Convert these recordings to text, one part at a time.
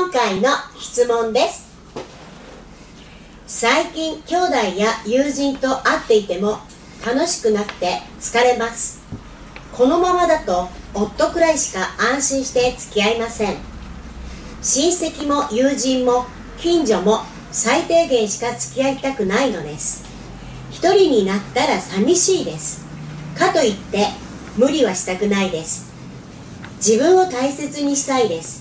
今回の質問です。最近兄弟や友人と会っていても楽しくなくて疲れます。このままだと夫くらいしか安心して付き合いません。親戚も友人も近所も最低限しか付き合いたくないのです。一人になったら寂しいです。かといって無理はしたくないです。自分を大切にしたいです。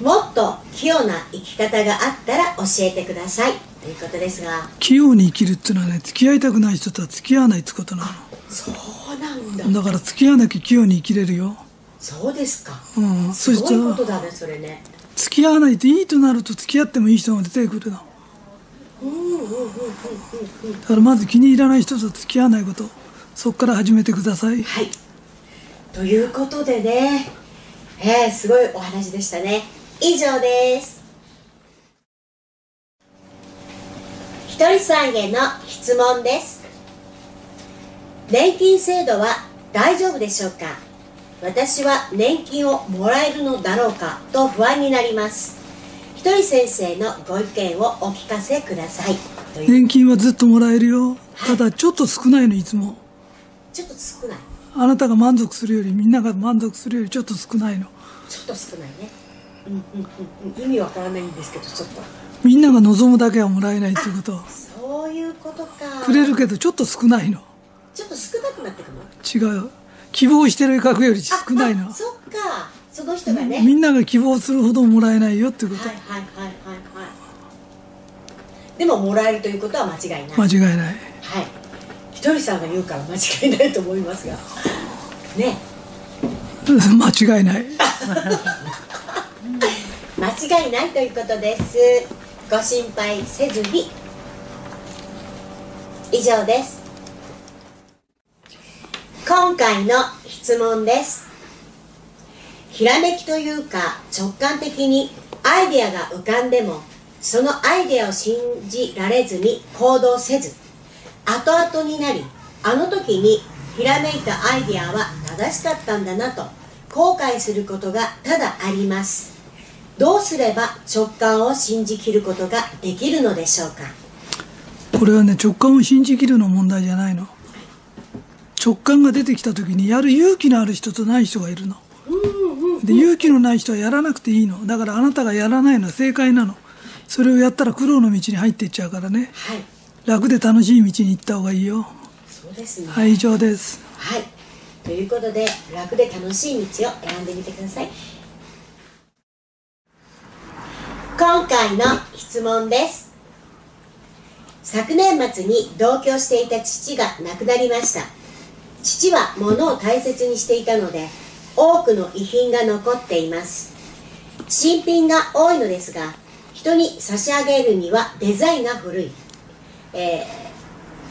もっと器用な生き方があったら教えてください。ということですが。器用に生きるっていうのはね付き合いたくない人とは付き合わないってことなそうなんだ。のだから付き合わなきゃ器用に生きれるよ。そうですか、うん。すごいそしたらことだねそれね。付き合わないといいとなると付き合ってもいい人が出てくるの。だからまず気に入らない人と付き合わないこと。そこから始めてください。はい。ということでね。えー、すごいお話でしたね以上です。ひとりさんへの質問です。年金制度は大丈夫でしょうか？私は年金をもらえるのだろうか？と不安になります。ひとり先生のご意見をお聞かせください。年金はずっともらえるよ。ただちょっと少ないのいつも。ちょっと少ない。あなたが満足するよりみんなが満足するよりちょっと少ないの。ちょっと少ないね意味わからないんですけどちょっと。みんなが望むだけはもらえないっていうこと。そういうことか。くれるけどちょっと少ないの。ちょっと少なくなってくの？違う。希望してる額より少ないの。そっか。その人がね、みんなが希望するほどもらえないよっていうこと。はいはいはいはいはい。でももらえるということは間違いない、間違いない。はい。ひとりさんが言うから間違いないと思いますが。ね。間違いない 間違いないということです。ご心配せずに。以上です。今回の質問です。ひらめきというか直感的にアイデアが浮かんでもそのアイデアを信じられずに行動せず後々になりあの時にひらめいたアイデアは正しかったんだなと後悔することがただあります。どうすれば直感を信じきることができるのでしょうか？これはね直感を信じきるの問題じゃないの。直感が出てきた時にやる勇気のある人とない人がいるの。で勇気のない人はやらなくていいの。だからあなたがやらないのは正解なの。それをやったら苦労の道に入っていっちゃうからね。はい。楽で楽しい道に行った方がいいよ。そうですね。はい以上です。はい。ということで楽で楽しい道を選んでみてください今回の質問です。昨年末に同居していた父が亡くなりました。父は物を大切にしていたので多くの遺品が残っています。新品が多いのですが人に差し上げるにはデザインが古い、えー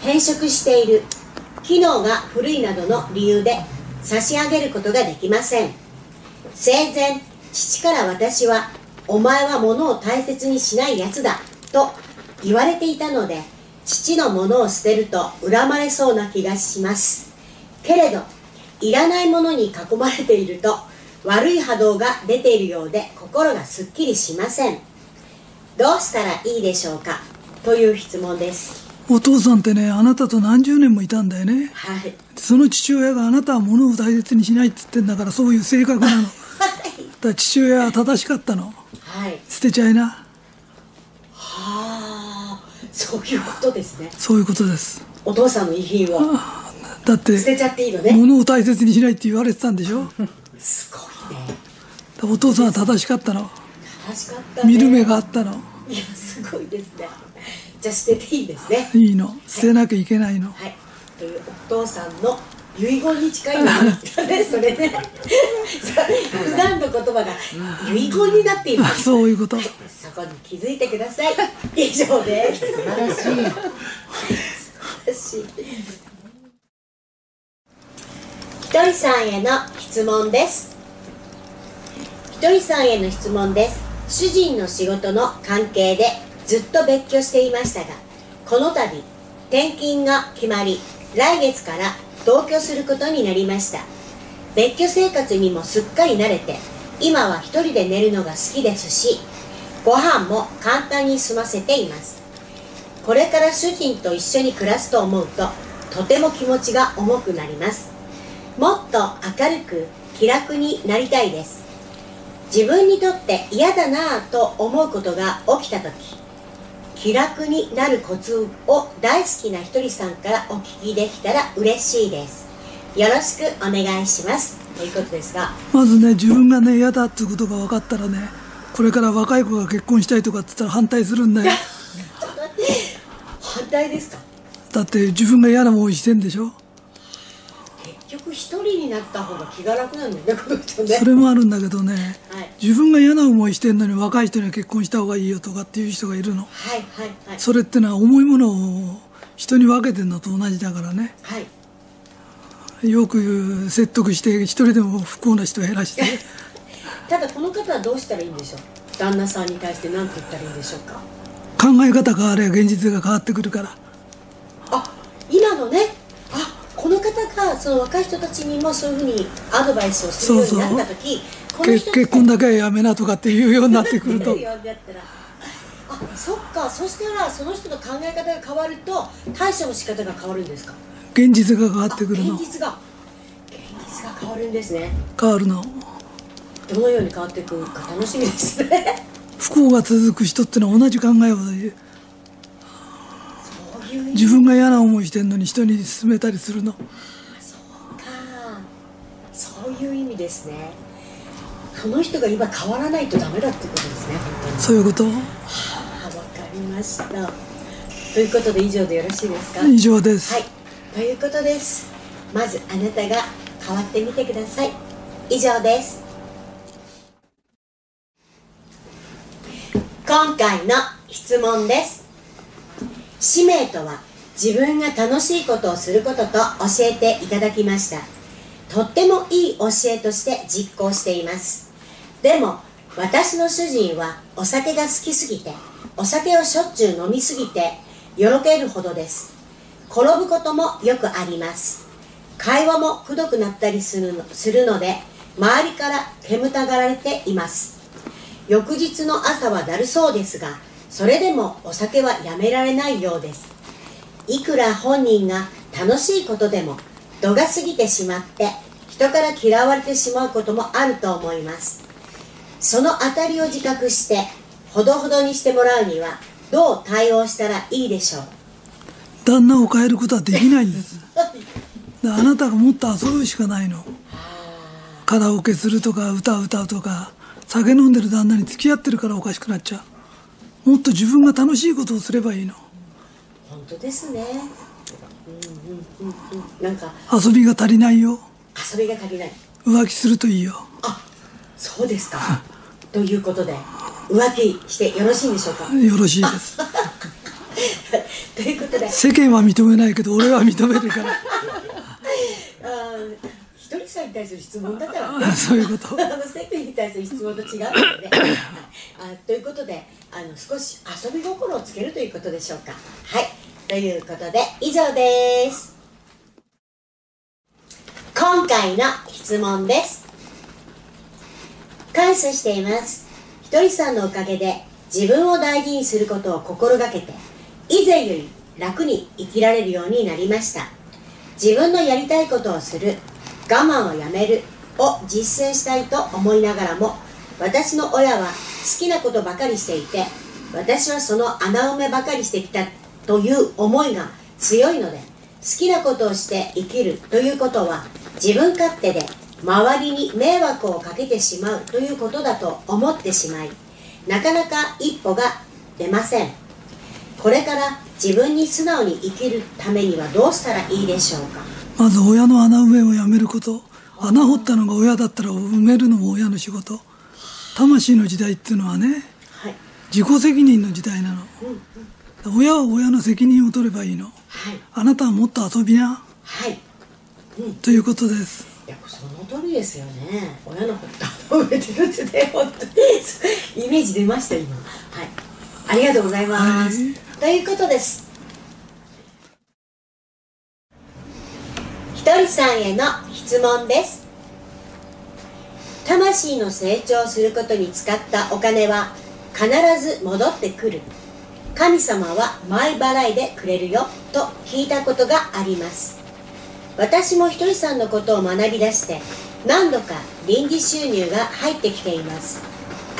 変色している。機能が古いなどの理由で差し上げることができません。生前父から私は「お前は物を大切にしないやつだ」と言われていたので父のものを捨てると恨まれそうな気がします。けれどいらないものに囲まれていると悪い波動が出ているようで心がすっきりしません。どうしたらいいでしょうか？という質問です。お父さんってねあなたと何十年もいたんだよね。はい。その父親があなたは物を大切にしないって言ってんだからそういう性格なの。だ父親は正しかったの。はい捨てちゃいな。はあそういうことですね。そういうことです。お父さんの遺品をだって捨てちゃっていいのね？物を大切にしないって言われてたんでしょ？すごいね。らお父さんは正しかったの。楽しかったね。見る目があったの。いやすごいですね。じゃあ捨てていいですね。いいの。捨てなきゃいけないの。はい。というお父さんの遺言に近いのがねそれね 言葉が遺言になっているあそういうこと。そこに気づいてください。以上です。素晴らしい。素晴らしい。ひとりさんへの質問です。ひとりさんへの質問です。主人の仕事の関係でずっと別居していましたがこの度転勤が決まり来月から同居することになりました。別居生活にもすっかり慣れて今は一人で寝るのが好きですしご飯も簡単に済ませています。これから主人と一緒に暮らすと思うととても気持ちが重くなります。もっと明るく気楽になりたいです。自分にとって嫌だなぁと思うことが起きた時気楽になるコツを大好きなひとりさんからお聞きできたら嬉しいです。よろしくお願いします。ということですが。まずね自分がね嫌だっていうことが分かったらねこれから若い子が結婚したいとかって言ったら反対するんだよ。反対ですか？だって自分が嫌な思いしてんでしょ。結局一人になった方が気が楽なんだよねこの人ね。それもあるんだけどねはい。自分が嫌な思いしてんのに若い人には結婚した方がいいよとかっていう人がいるの。はいはいはい。それってのは重いものを人に分けてるのと同じだからね。はいよく説得して一人でも不幸な人を減らして。ただこの方はどうしたらいいんでしょう？旦那さんに対して何て言ったらいいんでしょうか？考え方変われば現実が変わってくるから。あ今のね。あこの方がその若い人たちにもそういうふうにアドバイスをするようになった時結婚だけはやめなとかっていうようになってくると。あそっか。そしたらその人の考え方が変わると対処の仕方が変わるんですか？現実が変わってくるあの現実が。現実が変わるんですね。変わるの。どのように変わっていくか楽しみですね。不幸が続く人ってのは同じ考えを自分が嫌な思いしてんのに人に勧めたりするの。か。そういう意味ですね。その人が今変わらないとダメだってことですねそういうこと？あわかりました。ということで以上でよろしいですか？以上です、はいということです。まずあなたが変わってみてください。以上です。今回の質問です。使命とは自分が楽しいことをすることと教えていただきました。とってもいい教えとして実行しています。でも私の主人はお酒が好きすぎてお酒をしょっちゅう飲みすぎてよろけるほどです。転ぶこともよくあります。会話もくどくなったりするのするので周りから煙たがられています。翌日の朝はだるそうですがそれでもお酒はやめられないようです。いくら本人が楽しいことでも度が過ぎてしまって人から嫌われてしまうこともあると思います。その当たりを自覚してほどほどにしてもらうにはどう対応したらいいでしょう？旦那を変えることはできないんです。であなたがもっと遊ぶしかないの。カラオケするとか歌う歌うとか酒飲んでる旦那に付き合ってるからおかしくなっちゃう。もっと自分が楽しいことをすればいいの。本当ですね。うんうんうんうん。なんか。遊びが足りないよ。遊びが足りない。浮気するといいよ。あそうですか。ということで浮気してよろしいんでしょうか？よろしいです ということで。世間は認めないけど俺は認めるから。あーひとりさんに対する質問だから。そういうこと。あの世間に対する質問と違うので、はいあということであの少し遊び心をつけるということでしょうか。はい。ということで以上です。今回の質問です。感謝しています。ひとりさんのおかげで自分を大事にすることを心がけて以前より楽に生きられるようになりました。自分のやりたいことをする我慢をやめるを実践したいと思いながらも私の親は好きなことばかりしていて私はその穴埋めばかりしてきたという思いが強いので好きなことをして生きるということは自分勝手で周りに迷惑をかけてしまうということだと思ってしまいなかなか一歩が出ません。これから自分に素直に生きるためにはどうしたらいいでしょうか？まず親の穴埋めをやめること。穴掘ったのが親だったら埋めるのも親の仕事。魂の時代っていうのはねはい。自己責任の時代なの。親は親の責任を取ればいいの。はい。あなたはもっと遊びな。はい。ということです。いやその通りですよね。親のこと褒めてるってね本当に。イメージ出ました今。はい。ありがとうございます、はいということです。ひとりさんへの質問です。魂の成長することに使ったお金は必ず戻ってくる。神様は前払いでくれるよと聞いたことがあります。私もひとりさんのことを学び出して何度か臨時収入が入ってきています。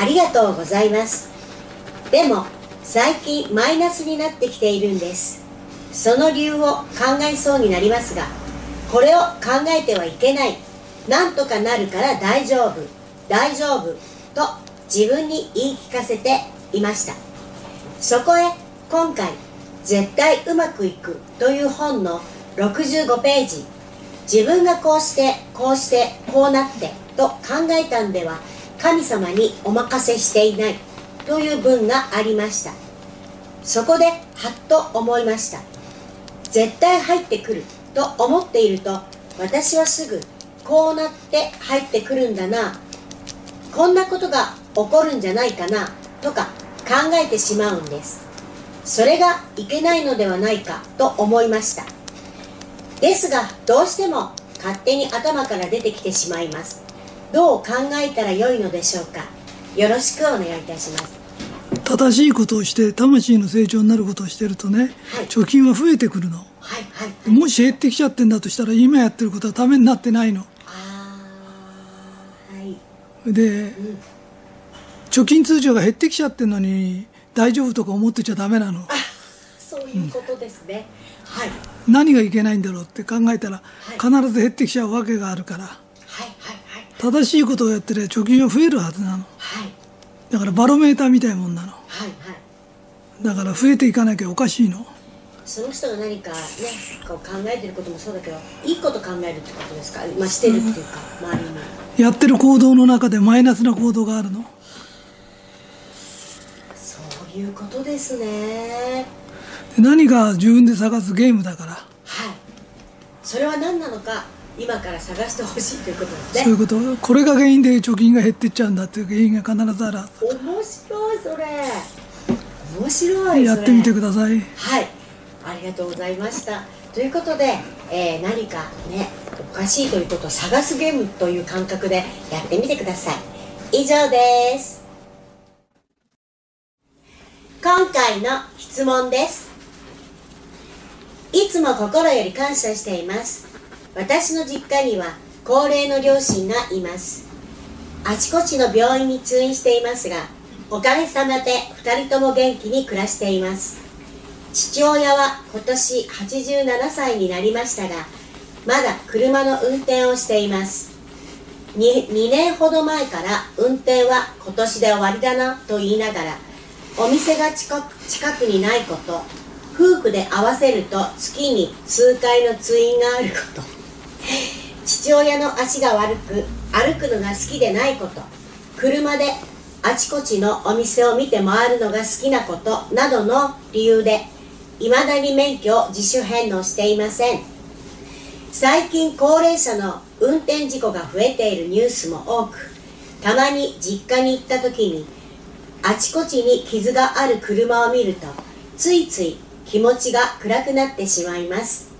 ありがとうございます。でも最近マイナスになってきているんです。その理由を考えそうになりますがこれを考えてはいけない。なんとかなるから大丈夫。大丈夫と自分に言い聞かせていました。そこへ今回「絶対うまくいく」という本の65ページ。自分がこうしてこうしてこうなってと考えたんでは神様にお任せしていない。という文がありました。そこではっと思いました。絶対入ってくると思っていると私はすぐこうなって入ってくるんだな。こんなことが起こるんじゃないかなとか考えてしまうんです。それがいけないのではないかと思いました。ですがどうしても勝手に頭から出てきてしまいます。どう考えたらよいのでしょうか。よろしくお願いいたします。正しいことをして魂の成長になることをしてるとね、はい、貯金は増えてくるの、はいはい、もし減ってきちゃってんだとしたら今やってることはためになってないの。で、うん、貯金通常が減ってきちゃってるのに大丈夫とか思ってちゃダメなの。そういうことですね、うん、はい。何がいけないんだろうって考えたら、はい、必ず減ってきちゃうわけがあるから、はいはいはい、正しいことをやってりゃ貯金は増えるはずなの、はい、だからバロメーターみたいなもんなの、はいはい、だから増えていかなきゃおかしいの。その人が何かねこう考えてることもそうだけどいいこと考えるってことですか、まあ、してるっていうか、うん、周りにやってる行動の中でマイナスな行動があるの？そういうことですね。何か自分で探すゲームだから。はい。それは何なのか？今から探してほしいということですね。そういうこと。これが原因で貯金が減っていっちゃうんだっていう原因が必ずある。面白いそれ。面白いやってみてください。はい。ありがとうございました。ということで、えー、何かねおかしいということを探すゲームという感覚でやってみてください。以上です。今回の質問です。いつも心より感謝しています私の実家には高齢の両親がいます。あちこちの病院に通院していますがおかげさまで2人とも元気に暮らしています。父親は今年87歳になりましたがまだ車の運転をしています。2, 2年ほど前から運転は今年で終わりだなと言いながらお店が近く近くにないこと夫婦で合わせると月に数回の通院があること。父親の足が悪く歩くのが好きでないこと。車であちこちのお店を見て回るのが好きなことなどの理由で未だに免許を自主返納していません。最近高齢者の運転事故が増えているニュースも多くたまに実家に行った時にあちこちに傷がある車を見るとついつい気持ちが暗くなってしまいます。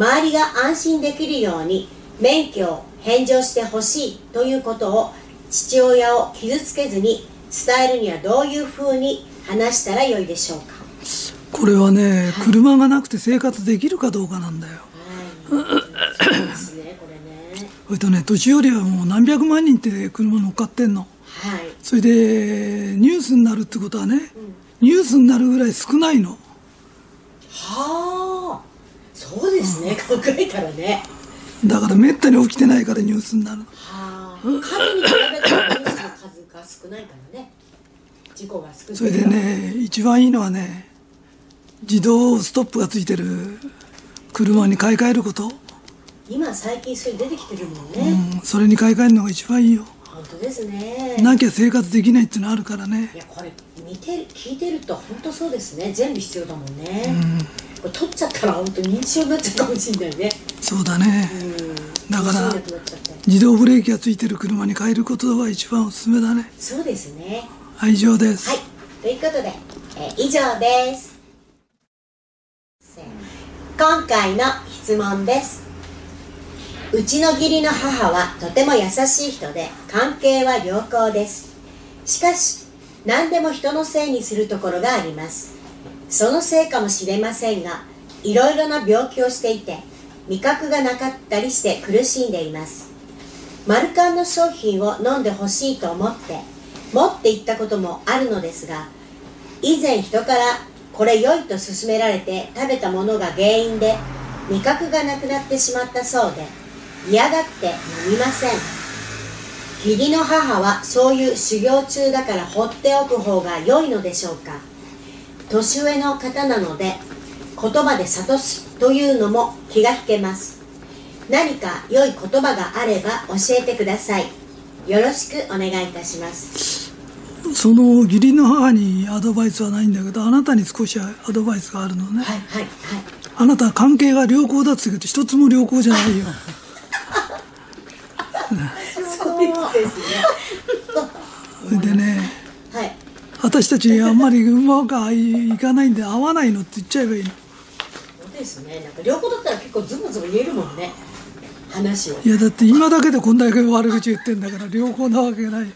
周りが安心できるように免許を返上してほしいということを父親を傷つけずに伝えるにはどういうふうに話したらよいでしょうか？これはね、はい、車がなくて生活できるかどうかなんだよ。それとね、年寄りはもう何百万人って車乗っかってんの。はい、それで、ニュースになるってことはね、うん、ニュースになるぐらい少ないの。はあ、そうですね、うん、考えたらね。だからめったに起きてないからニュースになる。はあ、数に比べたらニュースの数が少ないからね。事故が少ない。それでね、一番いいのはね、自動ストップがついてる車に買い替えること。今最近それ出てきてるもんね、うん、それに買い替えるのが一番いいよ。本当ですね。なきゃ生活できないっていうのあるからね。いやこれ見て聞いてると本当そうですね。全部必要だもんね、うん、これ取っちゃったら本当認知症になっちゃうかもしれないね。そうだね、うん、だから自動ブレーキがついてる車に変えることが一番おすすめだね。そうですね。はい以上です。はい。ということで、えー、以上です。今回の質問です。うちの義理の母はとても優しい人で関係は良好です。しかし何でも人のせいにするところがありますそのせいかもしれませんがいろいろな病気をしていて味覚がなかったりして苦しんでいます。マルカンの商品を飲んでほしいと思って持って行ったこともあるのですが以前人からこれ良いと勧められて食べたものが原因で味覚がなくなってしまったそうで嫌がって飲みません。義理の母はそういう修行中だから放っておく方が良いのでしょうか。年上の方なので言葉で諭すというのも気が引けます。何か良い言葉があれば教えてください。よろしくお願いいたします。その義理の母にアドバイスはないんだけどあなたに少しアドバイスがあるのね、はいはいはい。あなたは関係が良好だって言うけど一つも良好じゃないよ。そうですね。でねはい私たちあんまりうまくいかないんで合わないのって言っちゃえばいいの。そうですね。なんか良好だったら結構ズブズブ言えるもんね。話を。いやだって今だけでこんだけ悪口言ってんだから良好なわけがない。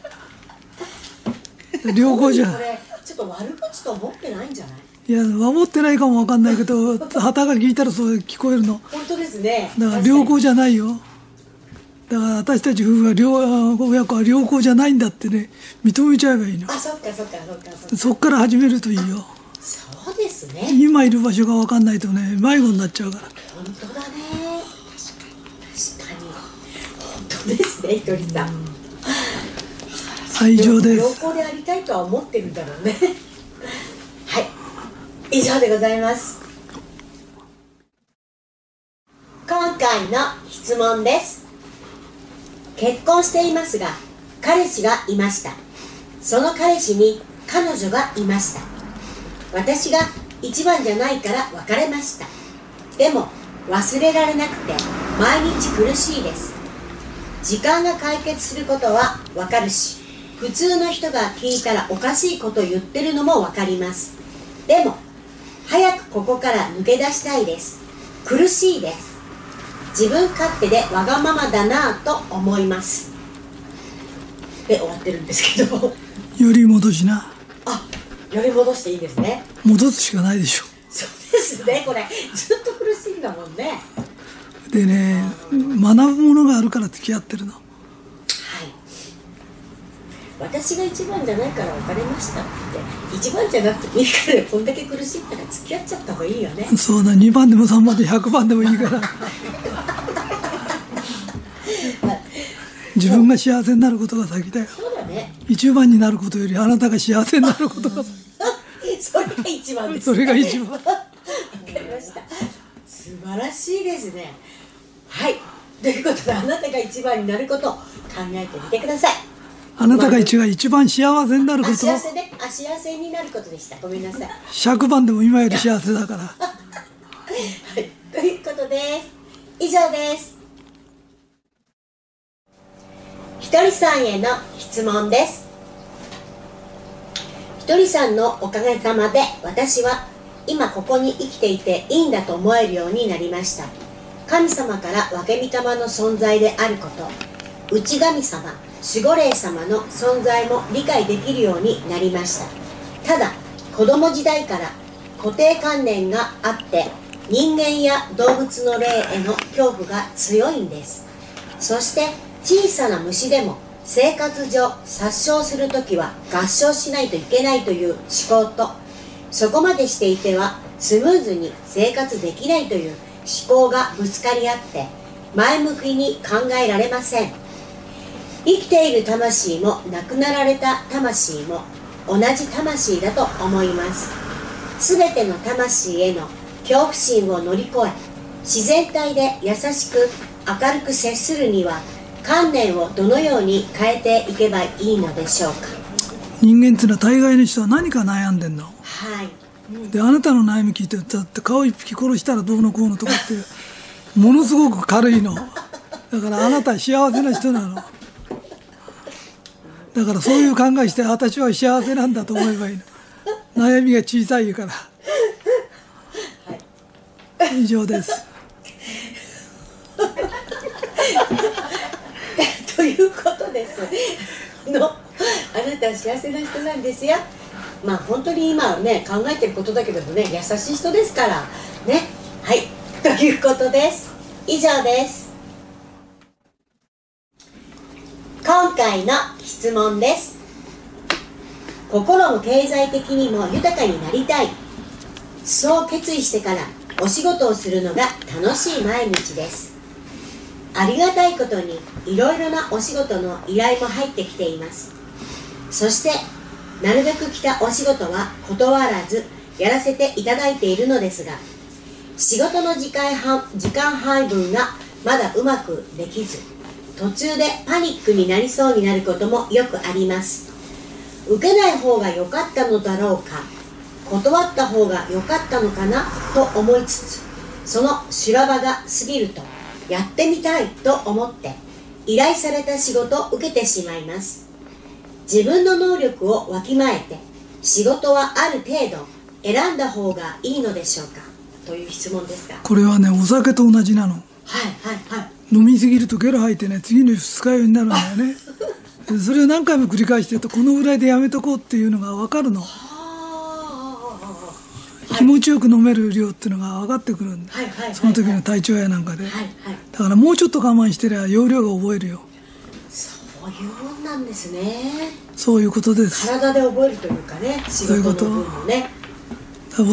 良好じゃん。これちょっと悪口と思ってないんじゃない？いや守ってないかもわかんないけど旗が聞いたらそう聞こえるの。本当ですね。だから良好じゃないよだから私たち夫婦は良親子は良好じゃないんだってね認めちゃえばいいの。あそっかそっかそっかそっか。そっから始めるといいよ。そうですね。今いる場所が分かんないとね迷子になっちゃうから。本当だね。確かに。確かに本当ですねひとりさん。愛情で良す好でありたいとは思ってるんだろうね。はい。以上でございます。今回の質問です結婚していますが彼氏がいました。その彼氏に彼女がいました。私が一番じゃないから別れました。でも忘れられなくて毎日苦しいです。時間が解決することはわかるし普通の人が聞いたらおかしいこと言ってるのもわかります。でも早くここから抜け出したいです。苦しいです。自分勝手でわがままだなぁと思います。で終わってるんですけど。より戻しな。あより戻していいですね。戻すしかないでしょ。そうですねこれ。ずっと苦しいんだもんね。でね学ぶものがあるから付き合ってるの。はい。私が一番じゃないから別れましたって。一番じゃなくていいからこんだけ苦しいから付き合っちゃった方がいいよね。そうだ2番でも3番で100番でもいいから 自分が幸せになることが先だよ。そうだね。一番になることよりあなたが幸せになることが それが一番です。それが一番。わかりました。素晴らしいですね。はい。ということであなたが一番になることを考えてみてください。あなたが一が一番幸せになるあこと。幸せね。あ幸せになることでした。ごめんなさい。100番でも今より幸せだから。はい、ということです。以上です。ひとりさんへの質問です。ひとりさんのおかげさまで私は今ここに生きていていいんだと思えるようになりました。神様から分け御霊の存在であること、内神様、守護霊様の存在も理解できるようになりました。ただ、子供時代から固定観念があって人間や動物の霊への恐怖が強いんですそして小さな虫でも生活上殺傷するときは合唱しないといけないという思考とそこまでしていてはスムーズに生活できないという思考がぶつかり合って前向きに考えられません。生きている魂も亡くなられた魂も同じ魂だと思います。すべての魂への恐怖心を乗り越え自然体で優しく明るく接するには観念をどのように変えていけばいいのでしょうか？人間っていうのは大概の人は何か悩んでんの？はい。であなたの悩み聞いてだって顔一匹殺したらどうのこうのとかってものすごく軽いの。だからあなたは幸せな人なの。だからそういう考えして私は幸せなんだと思えばいいの。悩みが小さいから。以上ですということです。のあなたは幸せな人なんですよ。まあ本当に今ね考えてることだけどもね優しい人ですからね。はい。ということです。以上です。今回の質問です。心も経済的にも豊かになりたい。そう決意してからお仕事をするのが楽しい毎日です。ありがたいことにいろいろなお仕事の依頼も入ってきています。そしてなるべく来たお仕事は断らずやらせていただいているのですが仕事の時間時間配分がまだうまくできず途中でパニックになりそうになることもよくあります。受けない方が良かったのだろうか断った方が良かったのかなと思いつつその修羅場が過ぎるとやってみたいと思って依頼された仕事を受けてしまいます。自分の能力をわきまえて仕事はある程度選んだ方がいいのでしょうか？という質問ですが。これはねお酒と同じなの。はいはいはい。飲みすぎるとゲロ吐いてね次の二日酔いになるんだよね。それを何回も繰り返してるとこのぐらいでやめとこうっていうのが分かるの気持ちよく飲める量っていうのが分かってくるんだ、はいはいその時の体調やなんかで、はいはい。だからもうちょっと我慢してりゃ容量が覚えるよ。そういうもんなんですね。そういうことです。体で覚えるというかね仕事のそういうこと。分もね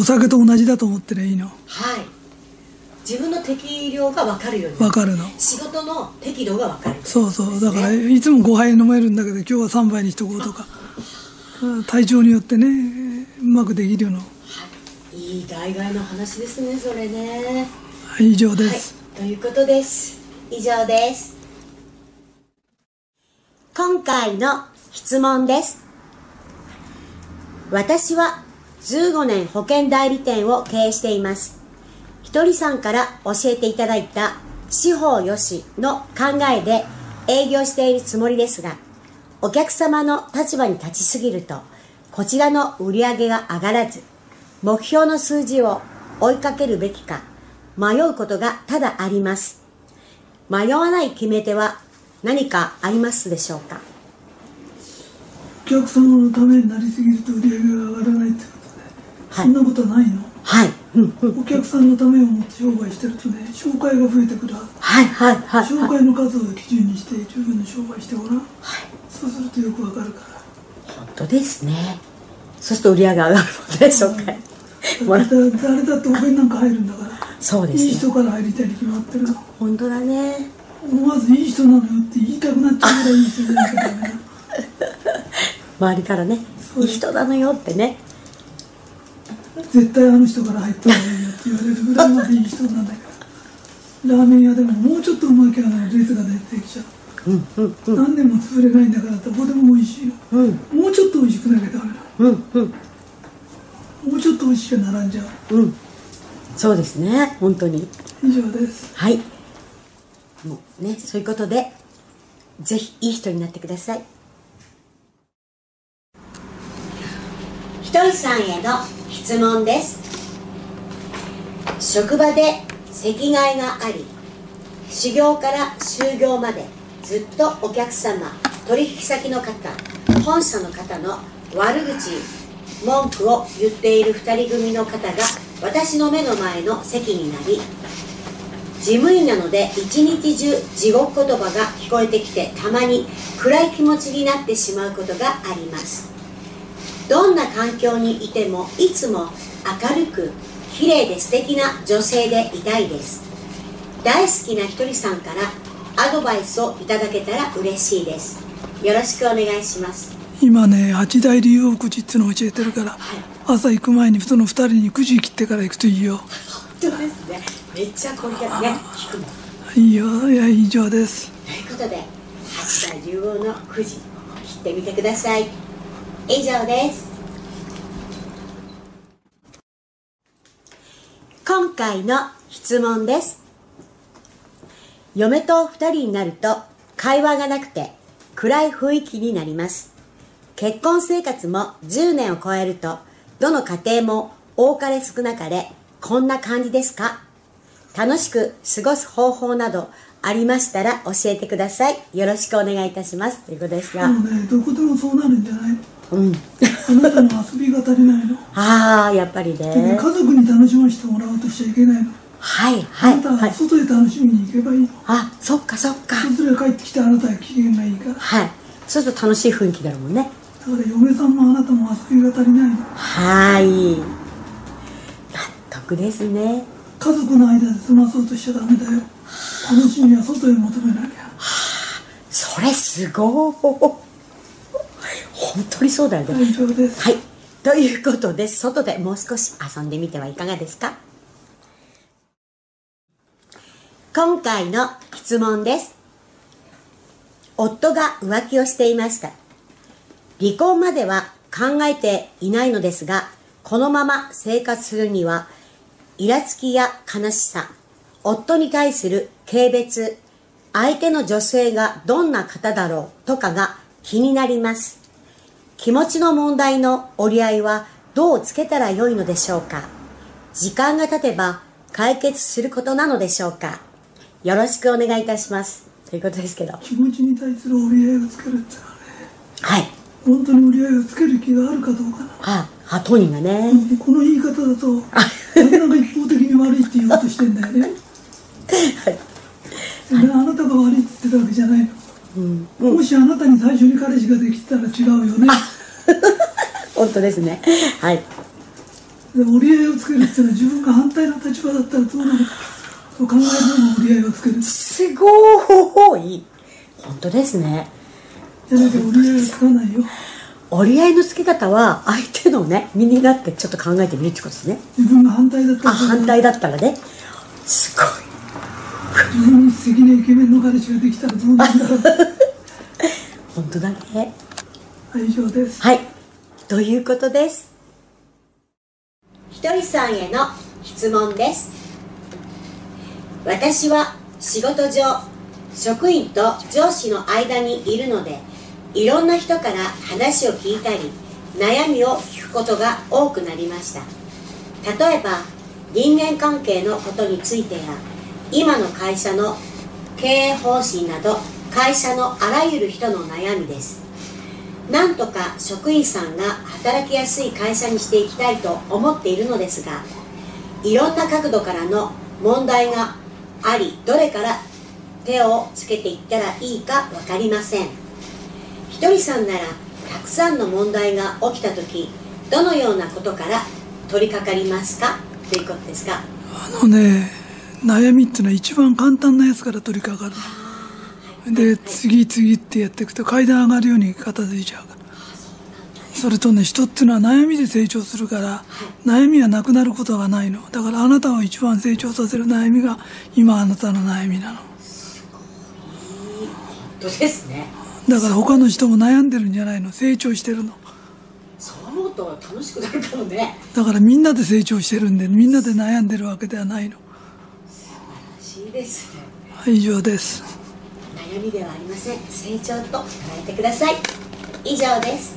お酒と同じだと思ってりゃいいの。はい。自分の適量が分かるように。分かるの。仕事の適度が分かる。そうそう。だからいつも5杯飲めるんだけど今日は3杯にしとこうとか。うん体調によってねうまくできるのはいいい代替の話ですねそれね。はい以上ではいす、ということです。以上です。今回の質問です。私は15年保険代理店を経営しています。ひとりさんから教えていただいた司法よしの考えで営業しているつもりですがお客様の立場に立ちすぎるとこちらの売り上げが上がらず目標の数字を追いかけるべきか迷うことがただあります。迷わない決め手は何かありますでしょうか？お客様のためになりすぎると売り上げが上がらないってことで、はい。そんなことないの？はい。お客さんのためを思って商売してるとね紹介が増えてくるはず。はいはいはい紹介の数を基準にして十分に商売してごらん。そうするとよくわかるから。本当ですね。そうすると売り上げ上がるのでしょうかもらだ誰だって保険なんか入るんだから。そうですね。いい人から入りたいに決まってるの。本当だね。思わずいい人なのよって言いたくなっちゃうぐらいいい人じゃなきゃダメな周りからねそういい人なのよってね。絶対あの人から入った方がいいよって言われるぐらいまでいい人なんだけど。ラーメン屋でももうちょっとうまきゃね列が出てきちゃう、何年も潰れないんだからどこでも美味しいの、うん。もうちょっと美味しくなきゃダメなうんうん。のもうちょっと美味しく並んじゃう？うん。そうですね。本当に。以上です。はい。もうねそういうことでぜひいい人になってください。ひとりさんへの質問です。職場で席替えがあり修行から就業までずっとお客様取引先の方本社の方の悪口文句を言っている2人組の方が私の目の前の席になり事務員なので一日中地獄言葉が聞こえてきてたまに暗い気持ちになってしまうことがあります。どんな環境にいてもいつも明るく綺麗で素敵な女性でいたいです。大好きなひとりさんからアドバイスをいただけたら嬉しいです。よろしくお願いします。今ね八大理由口っていうのを教えてるから、はい。朝行く前にその二人にくじ切ってから行くといいよ。本当ですね。めっちゃこれがね。聞くのいいよ。いや以上です。ということで八大竜王のくじ切ってみてください。以上です。今回の質問です。嫁と二人になると会話がなくて暗い雰囲気になります結婚生活も10年を超えるとどの家庭も多かれ少なかれこんな感じですか？楽しく過ごす方法などありましたら教えてください。よろしくお願いいたします。ということですが。もうねどこでもそうなるんじゃない？のうん。あなたの遊びが足りないの？ああやっぱりでね。家族に楽しませてもらおうとしちゃいけないの？はいあなたはいははい。外で楽しみに行けばいいの？あそっかそっか。それば帰ってきてあなたは機嫌がいいから。はい。そうすると楽しい雰囲気だもんねら嫁さんもあなたも遊びが足りないの。はい。納得ですね。家族の間で済まそうとしちゃダメだよ。楽しみは外へ求めなきゃ。それすごい本当にそうだよね。大丈夫です。はい。ということで外でもう少し遊んでみてはいかがですか？今回の質問です。夫が浮気をしていました離婚までは考えていないのですがこのまま生活するにはイラつきや悲しさ夫に対する軽蔑相手の女性がどんな方だろうとかが気になります。気持ちの問題の折り合いはどうつけたらよいのでしょうか。時間が経てば解決することなのでしょうか。よろしくお願いいたします。ということですけど。気持ちに対する折り合いをつけるってのはね。はい本当に折り合いをつける気があるかどうかな。ああ当人がね。この言い方だとなんか一方的に悪いって言おうとしてんだよね。であなたが悪いって言ってたわけじゃないの、もしあなたに最初に彼氏ができたら違うよね。本当ですね。はい。で折り合いをつけるっていうのは自分が反対の立場だったらどうなるか。そう考えるのも折り合いをつける。すごい。本当ですねじゃなきゃ折り合いはつかないよ。折り合いのつけ方は相手のね身になってちょっと考えてみるってことですね。自分が反対だったらあ反対だったらね。すごい。自分に素敵なイケメンの彼氏ができたらどうなるんだろう。本当だね。はい以上です。はい。ということです。ひとりさんへの質問です。私は仕事上職員と上司の間にいるのでいろんな人から話を聞いたり悩みを聞くことが多くなりました。例えば人間関係のことについてや今の会社の経営方針など会社のあらゆる人の悩みです。なんとか職員さんが働きやすい会社にしていきたいと思っているのですがいろんな角度からの問題がありどれから手をつけていったらいいか分かりません。ひとりさんならたくさんの問題が起きた時どのようなことから取り掛かりますか？ということですが。あのね悩みっていうのは一番簡単なやつから取り掛かる。ので次々ってやっていくと階段上がるように片付いちゃう。からそれとね人っていうのは悩みで成長するから悩みはなくなることがないの。だからあなたを一番成長させる悩みが今あなたの悩みなの。本当ですねだから他の人も悩んでるんじゃないの？成長してるの？そう思うと楽しくなるかもね。だからみんなで成長してるんでみんなで悩んでるわけではないの。素晴らしいですね。はい以上です。悩みではありません。成長と捉えてください。以上です